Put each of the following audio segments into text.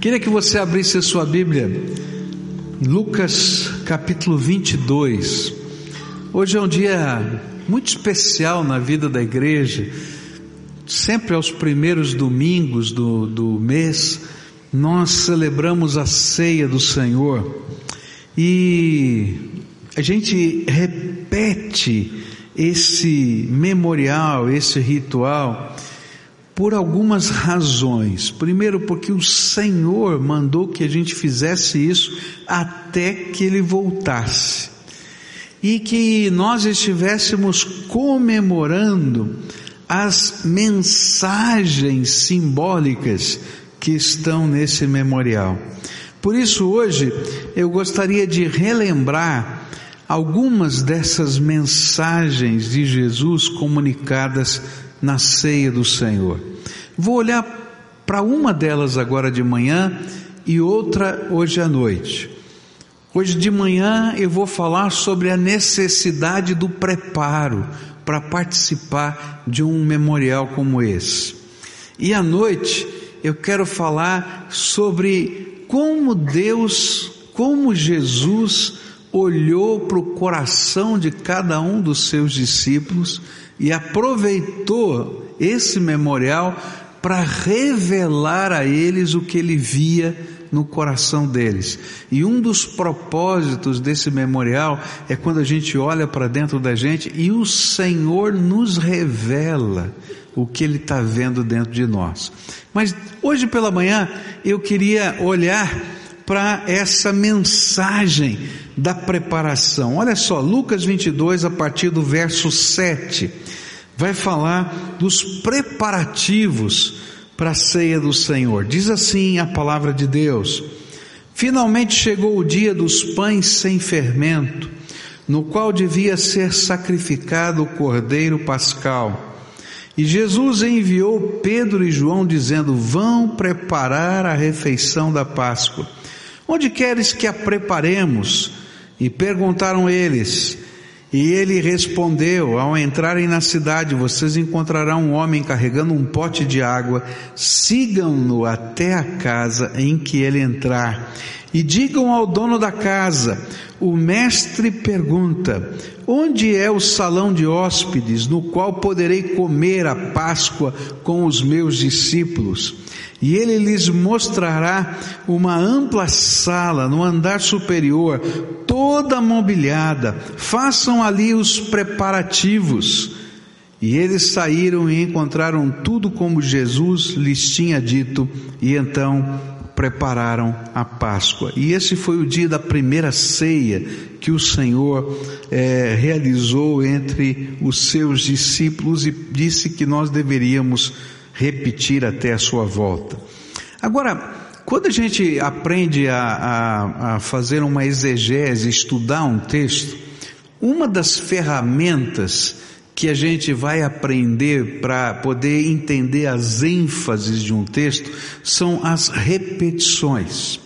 Queria que você abrisse a sua Bíblia, Lucas capítulo 22. Hoje é um dia muito especial na vida da igreja. Sempre aos primeiros domingos do, do mês, nós celebramos a ceia do Senhor e a gente repete esse memorial, esse ritual por algumas razões. Primeiro, porque o Senhor mandou que a gente fizesse isso até que Ele voltasse. E que nós estivéssemos comemorando as mensagens simbólicas que estão nesse memorial. Por isso, hoje, eu gostaria de relembrar algumas dessas mensagens de Jesus comunicadas na ceia do Senhor. Vou olhar para uma delas agora de manhã e outra hoje à noite. Hoje de manhã eu vou falar sobre a necessidade do preparo para participar de um memorial como esse. E à noite eu quero falar sobre como Deus, como Jesus olhou para o coração de cada um dos seus discípulos e aproveitou esse memorial para revelar a eles o que ele via no coração deles. E um dos propósitos desse memorial é quando a gente olha para dentro da gente e o Senhor nos revela o que Ele está vendo dentro de nós. Mas hoje pela manhã eu queria olhar para essa mensagem da preparação. Olha só, Lucas 22, a partir do verso 7 vai falar dos preparativos para a ceia do Senhor. Diz assim a palavra de Deus: Finalmente chegou o dia dos pães sem fermento, no qual devia ser sacrificado o cordeiro pascal. E Jesus enviou Pedro e João dizendo: Vão preparar a refeição da Páscoa. Onde queres que a preparemos? E perguntaram eles: e ele respondeu: Ao entrarem na cidade, vocês encontrarão um homem carregando um pote de água. Sigam-no até a casa em que ele entrar. E digam ao dono da casa: O mestre pergunta: Onde é o salão de hóspedes no qual poderei comer a Páscoa com os meus discípulos? E ele lhes mostrará uma ampla sala no andar superior, toda mobiliada. Façam ali os preparativos. E eles saíram e encontraram tudo como Jesus lhes tinha dito, e então prepararam a Páscoa. E esse foi o dia da primeira ceia que o Senhor é, realizou entre os seus discípulos e disse que nós deveríamos repetir até a sua volta. Agora, quando a gente aprende a, a, a fazer uma exegese, estudar um texto, uma das ferramentas que a gente vai aprender para poder entender as ênfases de um texto são as repetições.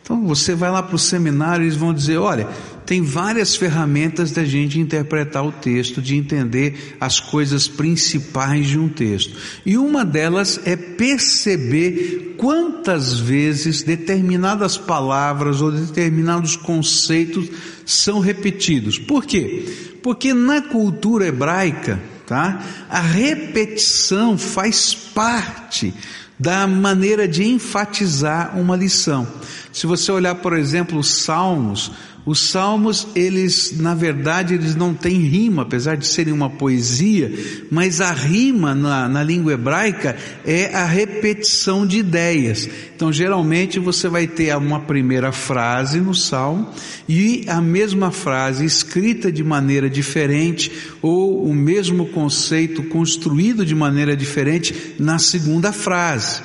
Então você vai lá para o seminário e eles vão dizer, olha, tem várias ferramentas da gente interpretar o texto, de entender as coisas principais de um texto. E uma delas é perceber quantas vezes determinadas palavras ou determinados conceitos são repetidos. Por quê? Porque na cultura hebraica, tá? A repetição faz parte da maneira de enfatizar uma lição. Se você olhar, por exemplo, os Salmos, os salmos, eles, na verdade, eles não têm rima, apesar de serem uma poesia, mas a rima na, na língua hebraica é a repetição de ideias. Então, geralmente, você vai ter uma primeira frase no salmo e a mesma frase escrita de maneira diferente ou o mesmo conceito construído de maneira diferente na segunda frase.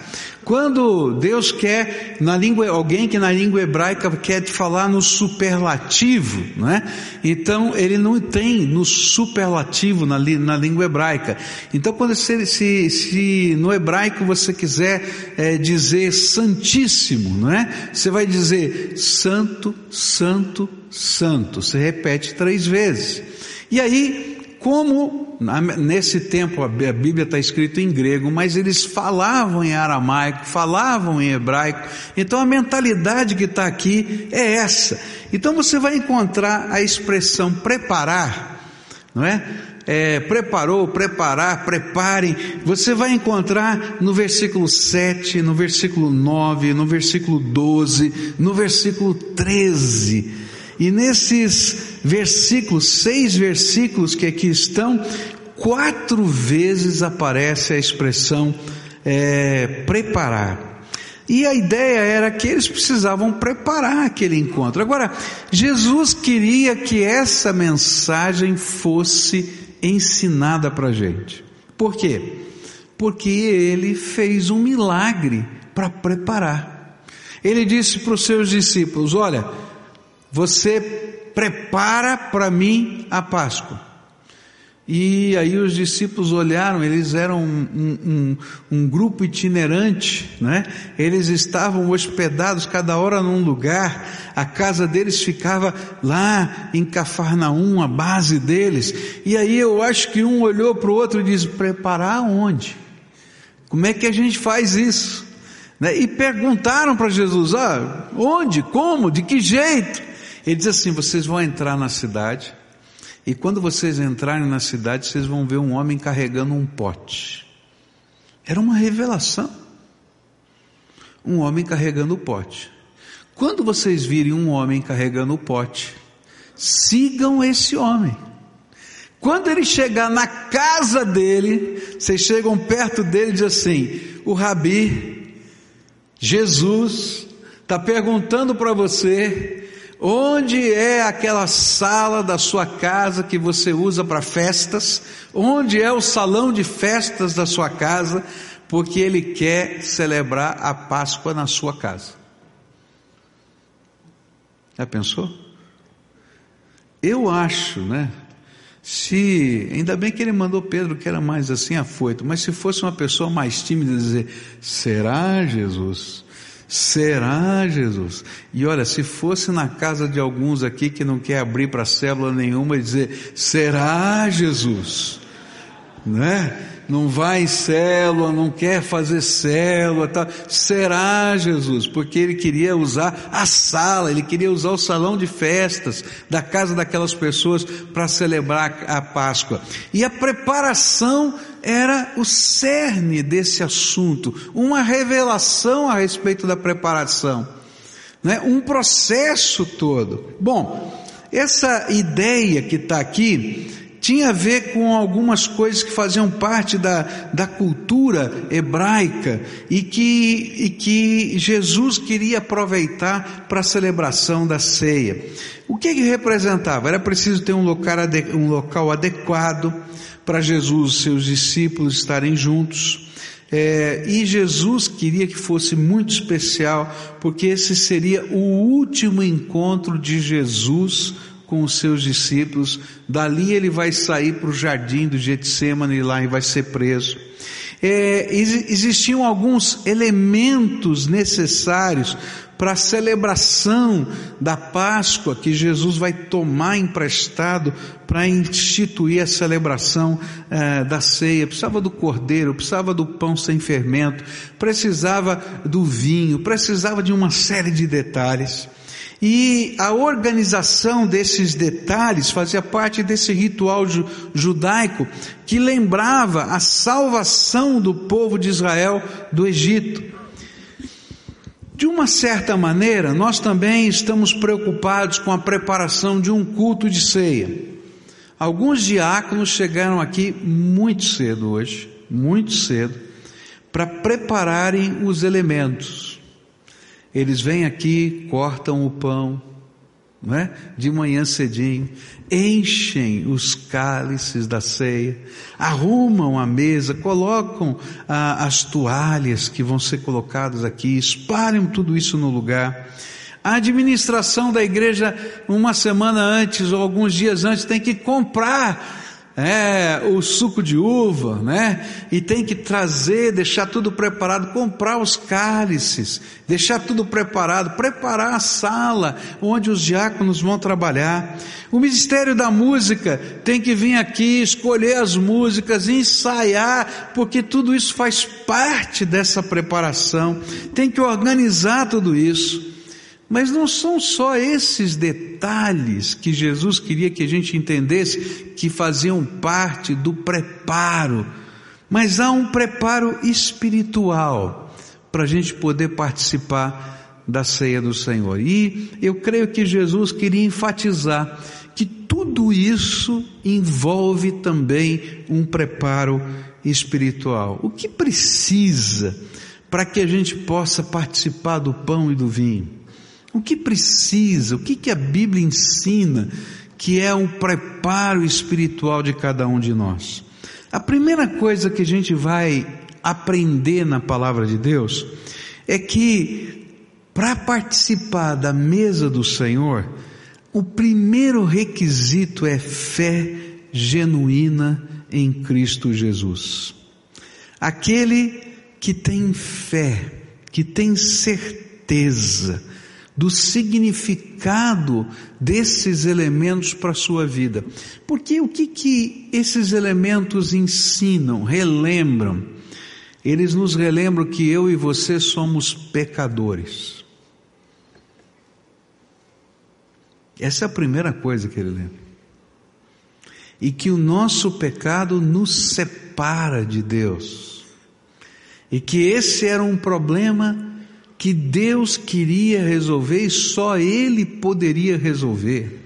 Quando Deus quer, na língua, alguém que na língua hebraica quer falar no superlativo, não é? Então ele não tem no superlativo na, na língua hebraica. Então quando se, se, se no hebraico você quiser é, dizer santíssimo, não é? Você vai dizer santo, santo, santo. Você repete três vezes. E aí, como Nesse tempo a Bíblia está escrita em grego, mas eles falavam em aramaico, falavam em hebraico. Então a mentalidade que está aqui é essa. Então você vai encontrar a expressão preparar, não é? é, preparou, preparar, preparem, você vai encontrar no versículo 7, no versículo 9, no versículo 12, no versículo 13. E nesses versículos, seis versículos que aqui estão, quatro vezes aparece a expressão é, preparar. E a ideia era que eles precisavam preparar aquele encontro. Agora, Jesus queria que essa mensagem fosse ensinada para a gente. Por quê? Porque ele fez um milagre para preparar. Ele disse para os seus discípulos: Olha, você prepara para mim a Páscoa. E aí os discípulos olharam, eles eram um, um, um, grupo itinerante, né? Eles estavam hospedados cada hora num lugar, a casa deles ficava lá em Cafarnaum, a base deles. E aí eu acho que um olhou para o outro e disse: preparar onde? Como é que a gente faz isso? Né? E perguntaram para Jesus: ah, onde, como, de que jeito? Ele diz assim: vocês vão entrar na cidade e quando vocês entrarem na cidade, vocês vão ver um homem carregando um pote. Era uma revelação. Um homem carregando o pote. Quando vocês virem um homem carregando o pote, sigam esse homem. Quando ele chegar na casa dele, vocês chegam perto dele e dizem assim: o Rabi, Jesus, está perguntando para você Onde é aquela sala da sua casa que você usa para festas? Onde é o salão de festas da sua casa? Porque ele quer celebrar a Páscoa na sua casa. Já pensou? Eu acho, né? Se, ainda bem que ele mandou Pedro que era mais assim afoito, mas se fosse uma pessoa mais tímida dizer, será Jesus? Será, Jesus? E olha, se fosse na casa de alguns aqui que não quer abrir para célula nenhuma e dizer, será, Jesus? Né? Não vai em célula, não quer fazer célula, tá? será Jesus? Porque ele queria usar a sala, ele queria usar o salão de festas da casa daquelas pessoas para celebrar a Páscoa. E a preparação era o cerne desse assunto, uma revelação a respeito da preparação, né? um processo todo. Bom, essa ideia que está aqui tinha a ver com algumas coisas que faziam parte da, da cultura hebraica e que, e que Jesus queria aproveitar para a celebração da ceia. O que, que representava? Era preciso ter um local, um local adequado, para Jesus e seus discípulos estarem juntos. É, e Jesus queria que fosse muito especial, porque esse seria o último encontro de Jesus com os seus discípulos. Dali ele vai sair para o jardim do Getsemane e lá e vai ser preso. É, existiam alguns elementos necessários para a celebração da Páscoa que Jesus vai tomar emprestado para instituir a celebração eh, da ceia. Precisava do cordeiro, precisava do pão sem fermento, precisava do vinho, precisava de uma série de detalhes. E a organização desses detalhes fazia parte desse ritual judaico que lembrava a salvação do povo de Israel do Egito. De uma certa maneira, nós também estamos preocupados com a preparação de um culto de ceia. Alguns diáconos chegaram aqui muito cedo hoje, muito cedo, para prepararem os elementos. Eles vêm aqui, cortam o pão, não é? De manhã cedinho, enchem os cálices da ceia, arrumam a mesa, colocam ah, as toalhas que vão ser colocadas aqui, espalham tudo isso no lugar. A administração da igreja, uma semana antes ou alguns dias antes, tem que comprar é, o suco de uva, né? E tem que trazer, deixar tudo preparado, comprar os cálices, deixar tudo preparado, preparar a sala onde os diáconos vão trabalhar. O Ministério da Música tem que vir aqui, escolher as músicas, ensaiar, porque tudo isso faz parte dessa preparação. Tem que organizar tudo isso. Mas não são só esses detalhes que Jesus queria que a gente entendesse que faziam parte do preparo, mas há um preparo espiritual para a gente poder participar da ceia do Senhor. E eu creio que Jesus queria enfatizar que tudo isso envolve também um preparo espiritual. O que precisa para que a gente possa participar do pão e do vinho? O que precisa, o que, que a Bíblia ensina que é o preparo espiritual de cada um de nós? A primeira coisa que a gente vai aprender na palavra de Deus é que para participar da mesa do Senhor, o primeiro requisito é fé genuína em Cristo Jesus. Aquele que tem fé, que tem certeza, do significado desses elementos para a sua vida. Porque o que, que esses elementos ensinam, relembram? Eles nos relembram que eu e você somos pecadores. Essa é a primeira coisa que ele lembra. E que o nosso pecado nos separa de Deus. E que esse era um problema que Deus queria resolver e só Ele poderia resolver.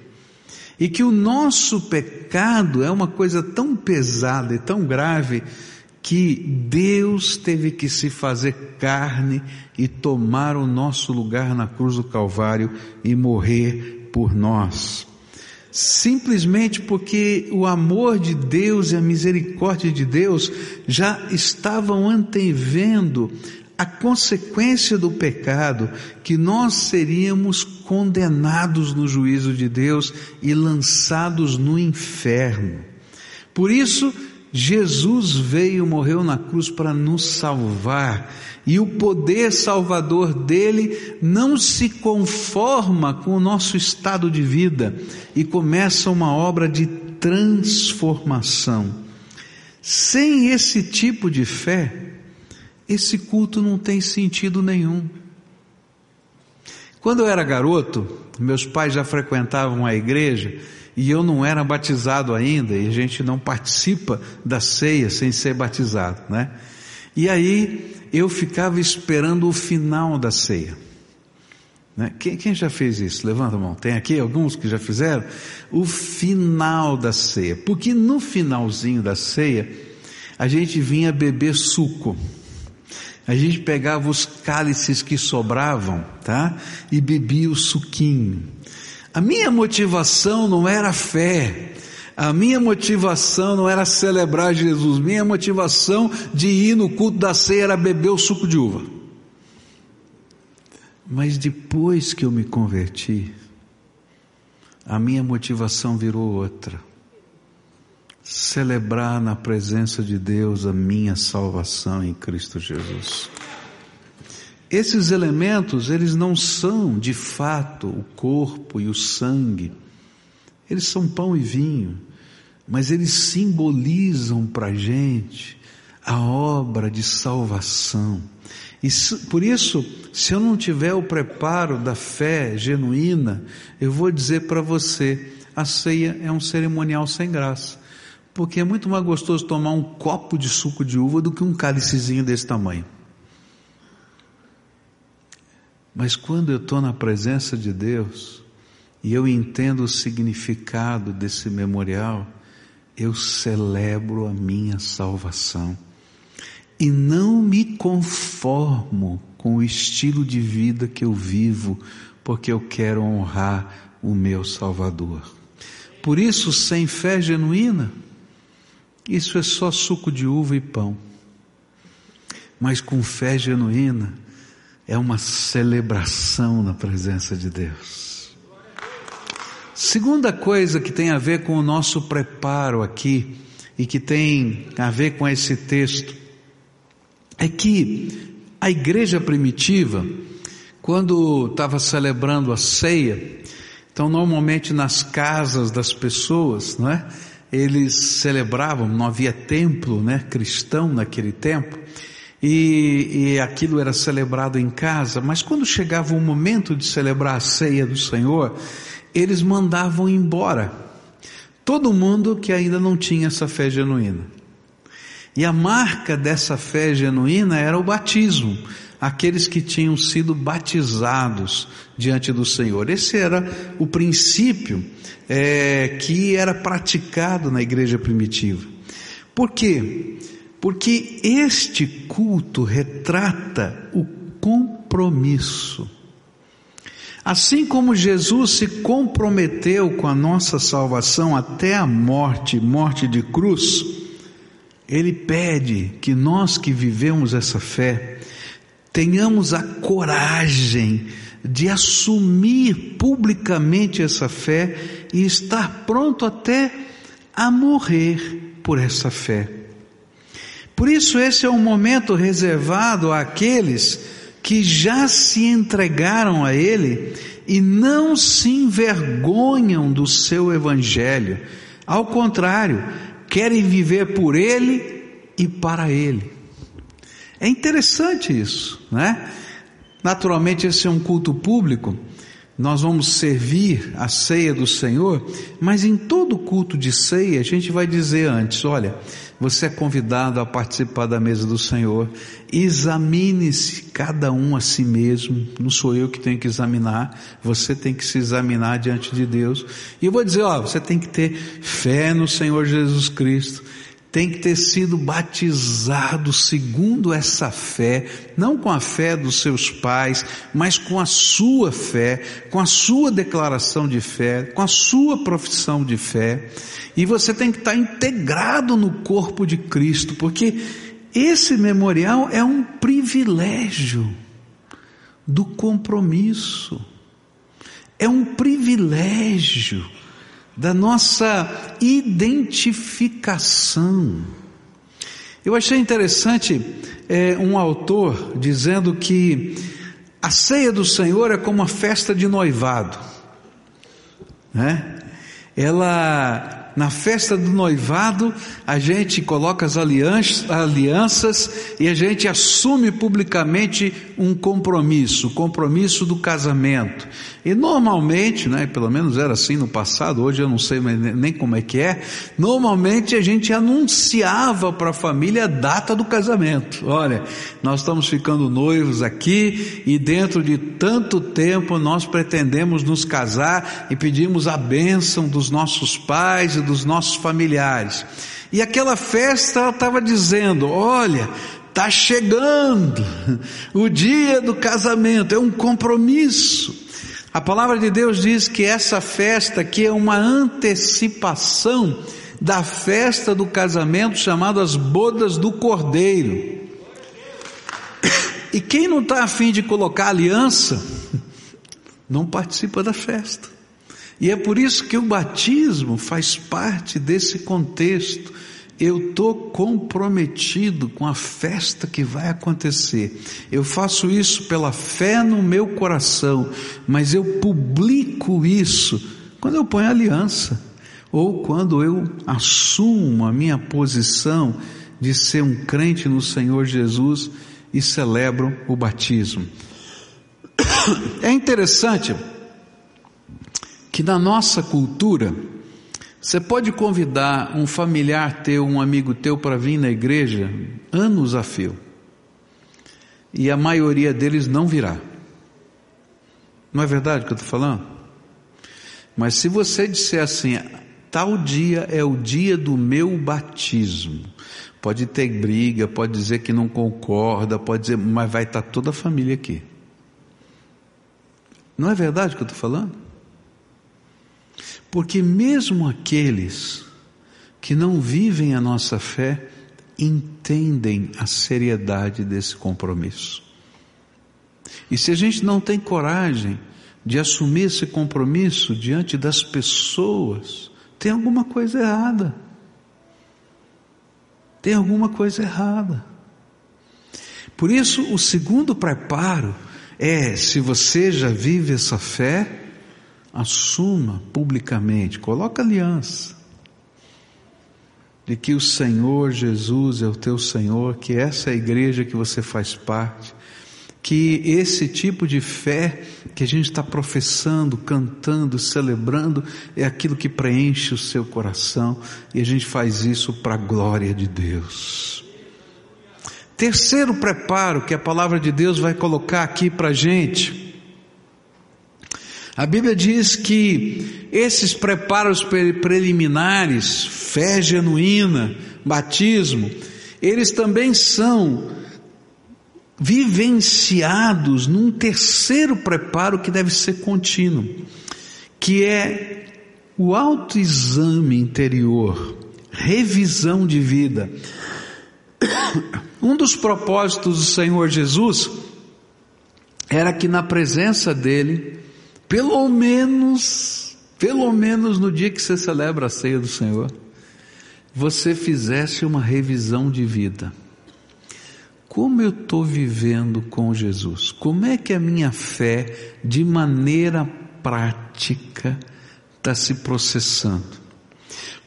E que o nosso pecado é uma coisa tão pesada e tão grave que Deus teve que se fazer carne e tomar o nosso lugar na cruz do Calvário e morrer por nós. Simplesmente porque o amor de Deus e a misericórdia de Deus já estavam antevendo a consequência do pecado que nós seríamos condenados no juízo de Deus e lançados no inferno. Por isso, Jesus veio, morreu na cruz para nos salvar, e o poder salvador dele não se conforma com o nosso estado de vida e começa uma obra de transformação. Sem esse tipo de fé, esse culto não tem sentido nenhum. Quando eu era garoto, meus pais já frequentavam a igreja e eu não era batizado ainda, e a gente não participa da ceia sem ser batizado, né? E aí eu ficava esperando o final da ceia. Né? Quem, quem, já fez isso? Levanta a mão. Tem aqui alguns que já fizeram? O final da ceia. Porque no finalzinho da ceia, a gente vinha beber suco a gente pegava os cálices que sobravam, tá? E bebia o suquinho. A minha motivação não era fé. A minha motivação não era celebrar Jesus. Minha motivação de ir no culto da ceia era beber o suco de uva. Mas depois que eu me converti, a minha motivação virou outra celebrar na presença de Deus a minha salvação em Cristo Jesus. Esses elementos, eles não são de fato o corpo e o sangue, eles são pão e vinho, mas eles simbolizam para a gente a obra de salvação. E por isso, se eu não tiver o preparo da fé genuína, eu vou dizer para você, a ceia é um cerimonial sem graça. Porque é muito mais gostoso tomar um copo de suco de uva do que um cálicezinho desse tamanho. Mas quando eu estou na presença de Deus e eu entendo o significado desse memorial, eu celebro a minha salvação e não me conformo com o estilo de vida que eu vivo, porque eu quero honrar o meu Salvador. Por isso, sem fé genuína, isso é só suco de uva e pão. Mas com fé genuína, é uma celebração na presença de Deus. Segunda coisa que tem a ver com o nosso preparo aqui e que tem a ver com esse texto é que a igreja primitiva, quando estava celebrando a ceia, então normalmente nas casas das pessoas, não é? Eles celebravam, não havia templo, né, cristão naquele tempo, e, e aquilo era celebrado em casa, mas quando chegava o momento de celebrar a ceia do Senhor, eles mandavam embora todo mundo que ainda não tinha essa fé genuína. E a marca dessa fé genuína era o batismo, aqueles que tinham sido batizados diante do Senhor. Esse era o princípio é, que era praticado na igreja primitiva. Por quê? Porque este culto retrata o compromisso Assim como Jesus se comprometeu com a nossa salvação até a morte, morte de cruz, ele pede que nós que vivemos essa fé tenhamos a coragem de assumir publicamente essa fé e estar pronto até a morrer por essa fé. Por isso, esse é um momento reservado àqueles que já se entregaram a Ele e não se envergonham do seu Evangelho. Ao contrário, querem viver por Ele e para Ele. É interessante isso, né? Naturalmente, esse é um culto público, nós vamos servir a ceia do Senhor, mas em todo culto de ceia a gente vai dizer antes: olha, você é convidado a participar da mesa do Senhor. Examine-se cada um a si mesmo. Não sou eu que tenho que examinar. Você tem que se examinar diante de Deus. E eu vou dizer, ó, você tem que ter fé no Senhor Jesus Cristo tem que ter sido batizado segundo essa fé, não com a fé dos seus pais, mas com a sua fé, com a sua declaração de fé, com a sua profissão de fé. E você tem que estar integrado no corpo de Cristo, porque esse memorial é um privilégio do compromisso. É um privilégio da nossa identificação. Eu achei interessante é, um autor dizendo que a ceia do Senhor é como uma festa de noivado, né? Ela na festa do noivado, a gente coloca as alianças, e a gente assume publicamente um compromisso, o compromisso do casamento. E normalmente, né, pelo menos era assim no passado, hoje eu não sei nem como é que é, normalmente a gente anunciava para a família a data do casamento. Olha, nós estamos ficando noivos aqui e dentro de tanto tempo nós pretendemos nos casar e pedimos a bênção dos nossos pais e dos nossos familiares. E aquela festa ela estava dizendo: olha, está chegando o dia do casamento, é um compromisso. A palavra de Deus diz que essa festa aqui é uma antecipação da festa do casamento chamada as bodas do cordeiro. E quem não está afim de colocar aliança, não participa da festa. E é por isso que o batismo faz parte desse contexto eu estou comprometido com a festa que vai acontecer. Eu faço isso pela fé no meu coração, mas eu publico isso quando eu ponho aliança, ou quando eu assumo a minha posição de ser um crente no Senhor Jesus e celebro o batismo. É interessante que na nossa cultura, você pode convidar um familiar teu, um amigo teu para vir na igreja anos a fio. E a maioria deles não virá. Não é verdade o que eu estou falando? Mas se você disser assim, tal dia é o dia do meu batismo, pode ter briga, pode dizer que não concorda, pode dizer, mas vai estar toda a família aqui. Não é verdade o que eu estou falando? Porque mesmo aqueles que não vivem a nossa fé entendem a seriedade desse compromisso. E se a gente não tem coragem de assumir esse compromisso diante das pessoas, tem alguma coisa errada. Tem alguma coisa errada. Por isso, o segundo preparo é: se você já vive essa fé, assuma publicamente, coloca aliança de que o Senhor Jesus é o teu Senhor, que essa é a igreja que você faz parte, que esse tipo de fé que a gente está professando, cantando, celebrando, é aquilo que preenche o seu coração e a gente faz isso para a glória de Deus. Terceiro preparo que a palavra de Deus vai colocar aqui para a gente. A Bíblia diz que esses preparos preliminares, fé genuína, batismo, eles também são vivenciados num terceiro preparo que deve ser contínuo, que é o autoexame interior, revisão de vida. Um dos propósitos do Senhor Jesus era que na presença dele, pelo menos, pelo menos no dia que você celebra a ceia do Senhor, você fizesse uma revisão de vida como eu estou vivendo com Jesus? Como é que a minha fé, de maneira prática, está se processando?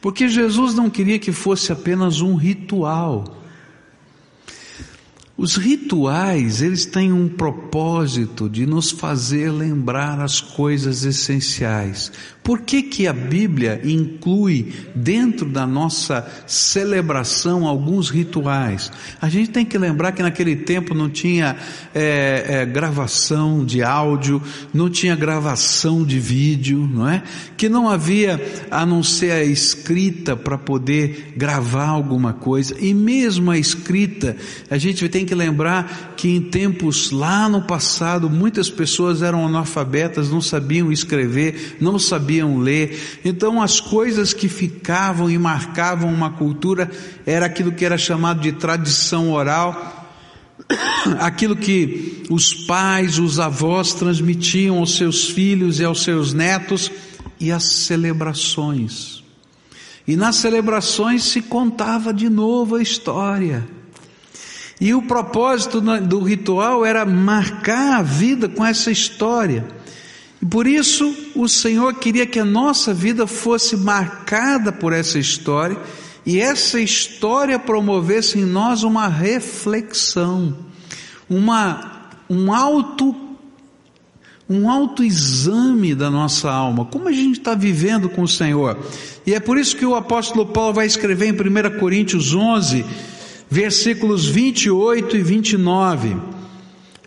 Porque Jesus não queria que fosse apenas um ritual, os rituais, eles têm um propósito de nos fazer lembrar as coisas essenciais. Por que que a Bíblia inclui dentro da nossa celebração alguns rituais? A gente tem que lembrar que naquele tempo não tinha é, é, gravação de áudio, não tinha gravação de vídeo, não é? Que não havia a não ser a escrita para poder gravar alguma coisa. E mesmo a escrita, a gente tem que lembrar que em tempos lá no passado, muitas pessoas eram analfabetas, não sabiam escrever, não sabiam ler. Então as coisas que ficavam e marcavam uma cultura era aquilo que era chamado de tradição oral, aquilo que os pais, os avós transmitiam aos seus filhos e aos seus netos e as celebrações. E nas celebrações se contava de novo a história. E o propósito do ritual era marcar a vida com essa história. Por isso o Senhor queria que a nossa vida fosse marcada por essa história e essa história promovesse em nós uma reflexão, uma, um auto um autoexame da nossa alma, como a gente está vivendo com o Senhor. E é por isso que o apóstolo Paulo vai escrever em 1 Coríntios 11, versículos 28 e 29.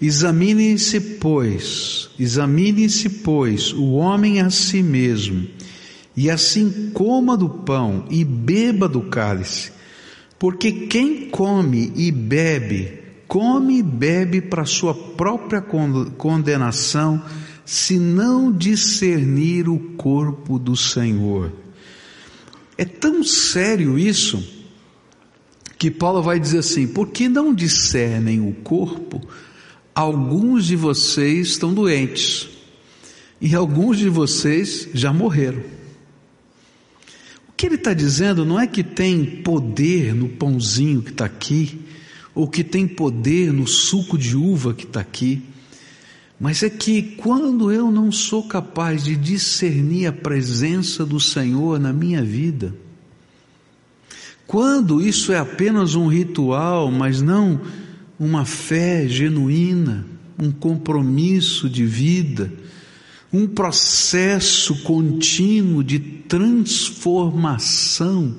Examine-se, pois, examine-se, pois, o homem a si mesmo, e assim coma do pão e beba do cálice, porque quem come e bebe, come e bebe para sua própria condenação, se não discernir o corpo do Senhor. É tão sério isso, que Paulo vai dizer assim: porque não discernem o corpo, alguns de vocês estão doentes, e alguns de vocês já morreram. O que ele está dizendo não é que tem poder no pãozinho que está aqui, ou que tem poder no suco de uva que está aqui, mas é que quando eu não sou capaz de discernir a presença do Senhor na minha vida, quando isso é apenas um ritual, mas não uma fé genuína, um compromisso de vida, um processo contínuo de transformação,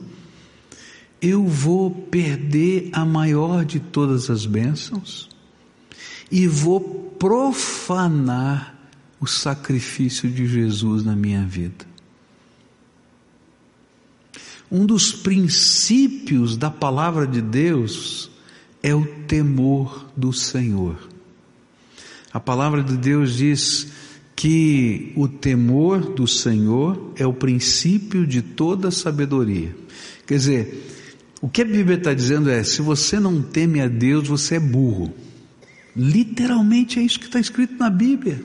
eu vou perder a maior de todas as bênçãos e vou profanar o sacrifício de Jesus na minha vida. Um dos princípios da palavra de Deus é o temor do Senhor. A palavra de Deus diz que o temor do Senhor é o princípio de toda sabedoria. Quer dizer, o que a Bíblia está dizendo é: se você não teme a Deus, você é burro. Literalmente é isso que está escrito na Bíblia.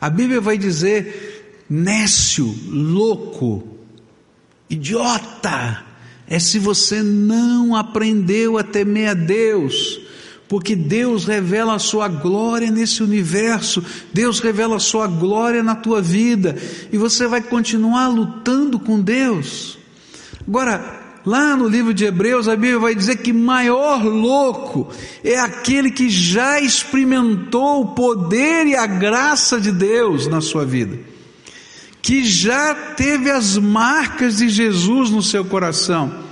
A Bíblia vai dizer nécio, louco, idiota, é se você não aprendeu a temer a Deus, porque Deus revela a sua glória nesse universo, Deus revela a sua glória na tua vida, e você vai continuar lutando com Deus. Agora, lá no livro de Hebreus, a Bíblia vai dizer que maior louco é aquele que já experimentou o poder e a graça de Deus na sua vida, que já teve as marcas de Jesus no seu coração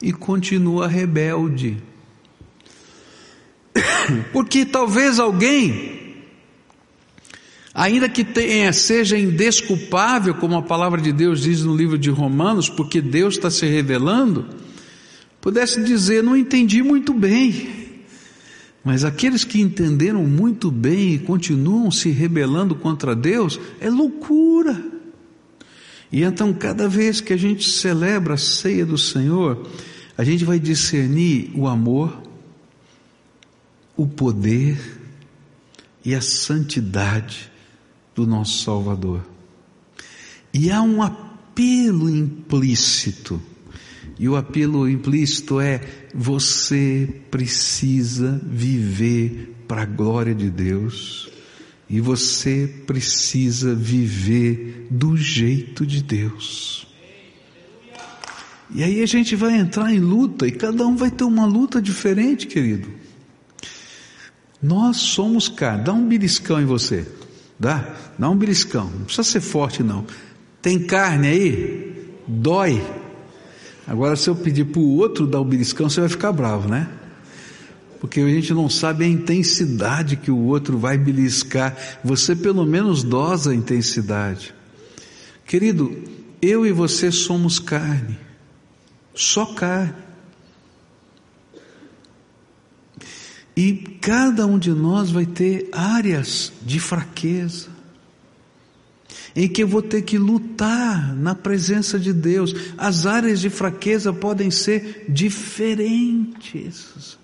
e continua rebelde porque talvez alguém, ainda que tenha, seja indesculpável, como a palavra de Deus diz no livro de Romanos, porque Deus está se revelando, pudesse dizer: Não entendi muito bem. Mas aqueles que entenderam muito bem e continuam se rebelando contra Deus, é loucura. E então, cada vez que a gente celebra a ceia do Senhor, a gente vai discernir o amor, o poder e a santidade do nosso Salvador. E há um apelo implícito. E o apelo implícito é: você precisa viver para a glória de Deus. E você precisa viver do jeito de Deus. E aí a gente vai entrar em luta, e cada um vai ter uma luta diferente, querido. Nós somos carne. Dá um beliscão em você. Dá? Dá um beliscão. Não precisa ser forte, não. Tem carne aí? Dói. Agora, se eu pedir para o outro dar um beliscão, você vai ficar bravo, né? Porque a gente não sabe a intensidade que o outro vai beliscar. Você, pelo menos, dosa a intensidade. Querido, eu e você somos carne. Só carne. E cada um de nós vai ter áreas de fraqueza, em que eu vou ter que lutar na presença de Deus. As áreas de fraqueza podem ser diferentes.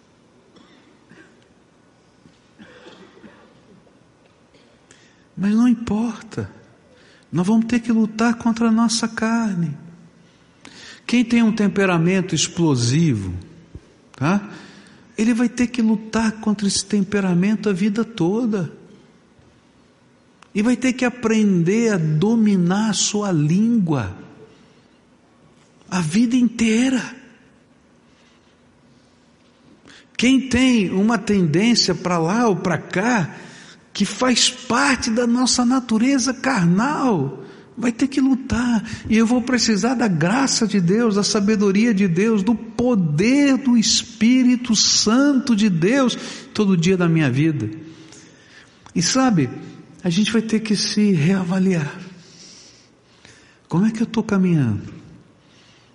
Mas não importa, nós vamos ter que lutar contra a nossa carne. Quem tem um temperamento explosivo, tá? ele vai ter que lutar contra esse temperamento a vida toda. E vai ter que aprender a dominar a sua língua a vida inteira. Quem tem uma tendência para lá ou para cá, que faz parte da nossa natureza carnal, vai ter que lutar, e eu vou precisar da graça de Deus, da sabedoria de Deus, do poder do Espírito Santo de Deus todo dia da minha vida. E sabe, a gente vai ter que se reavaliar. Como é que eu estou caminhando?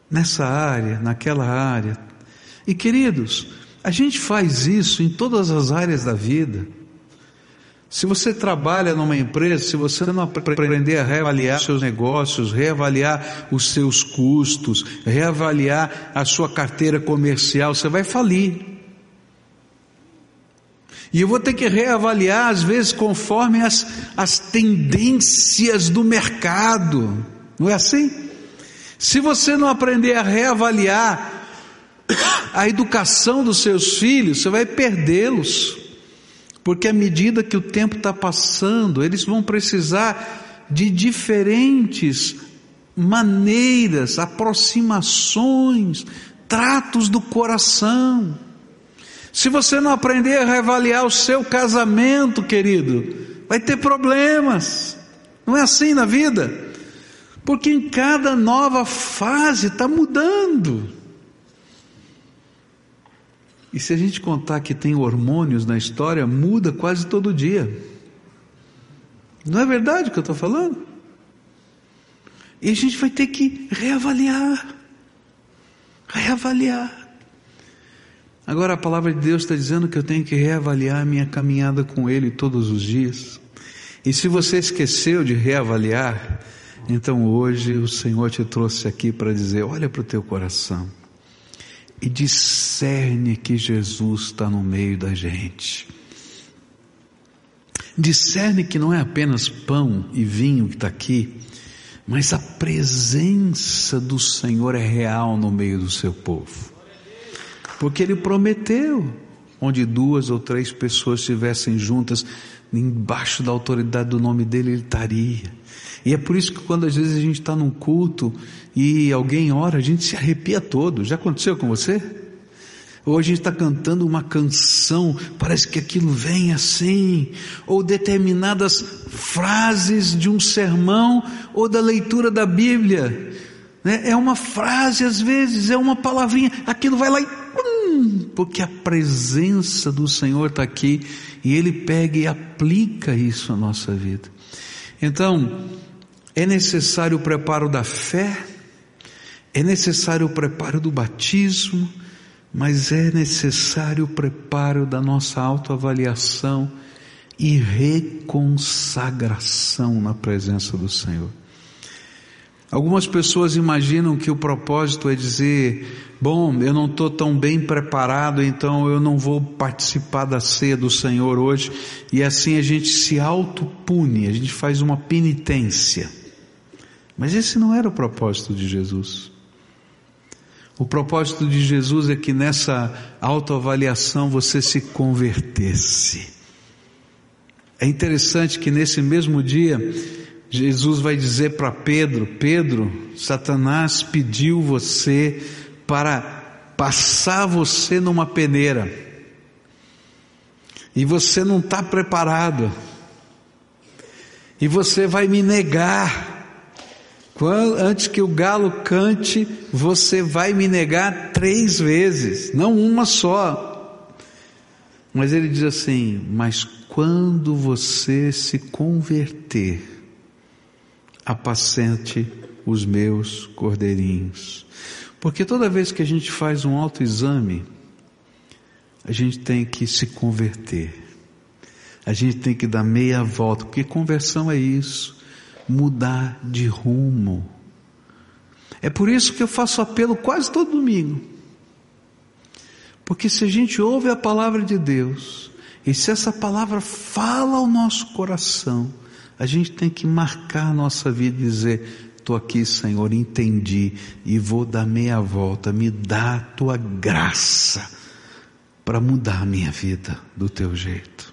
Nessa área, naquela área. E queridos, a gente faz isso em todas as áreas da vida. Se você trabalha numa empresa, se você não aprender a reavaliar seus negócios, reavaliar os seus custos, reavaliar a sua carteira comercial, você vai falir. E eu vou ter que reavaliar, às vezes, conforme as, as tendências do mercado. Não é assim? Se você não aprender a reavaliar a educação dos seus filhos, você vai perdê-los. Porque à medida que o tempo está passando, eles vão precisar de diferentes maneiras, aproximações, tratos do coração. Se você não aprender a reavaliar o seu casamento, querido, vai ter problemas. Não é assim na vida? Porque em cada nova fase está mudando. E se a gente contar que tem hormônios na história, muda quase todo dia. Não é verdade o que eu estou falando? E a gente vai ter que reavaliar. Reavaliar. Agora a palavra de Deus está dizendo que eu tenho que reavaliar a minha caminhada com Ele todos os dias. E se você esqueceu de reavaliar, então hoje o Senhor te trouxe aqui para dizer: olha para o teu coração e discerne que Jesus está no meio da gente. discerne que não é apenas pão e vinho que está aqui, mas a presença do Senhor é real no meio do seu povo. Porque Ele prometeu, onde duas ou três pessoas estivessem juntas, embaixo da autoridade do nome dele, Ele estaria. E é por isso que quando às vezes a gente está num culto e alguém ora, a gente se arrepia todo. Já aconteceu com você? Ou a gente está cantando uma canção, parece que aquilo vem assim, ou determinadas frases de um sermão ou da leitura da Bíblia. Né? É uma frase às vezes, é uma palavrinha, aquilo vai lá e hum, porque a presença do Senhor está aqui e Ele pega e aplica isso à nossa vida. Então, é necessário o preparo da fé, é necessário o preparo do batismo, mas é necessário o preparo da nossa autoavaliação e reconsagração na presença do Senhor. Algumas pessoas imaginam que o propósito é dizer, bom, eu não estou tão bem preparado, então eu não vou participar da ceia do Senhor hoje, e assim a gente se autopune, a gente faz uma penitência. Mas esse não era o propósito de Jesus. O propósito de Jesus é que nessa autoavaliação você se convertesse. É interessante que nesse mesmo dia, Jesus vai dizer para Pedro: Pedro, Satanás pediu você para passar você numa peneira, e você não está preparado, e você vai me negar. Quando, antes que o galo cante, você vai me negar três vezes, não uma só. Mas ele diz assim: Mas quando você se converter, apacente os meus cordeirinhos. Porque toda vez que a gente faz um autoexame, a gente tem que se converter. A gente tem que dar meia volta, porque conversão é isso mudar de rumo. É por isso que eu faço apelo quase todo domingo. Porque se a gente ouve a palavra de Deus, e se essa palavra fala ao nosso coração, a gente tem que marcar a nossa vida e dizer: Estou aqui, Senhor, entendi e vou dar meia volta, me dá a tua graça para mudar a minha vida do teu jeito.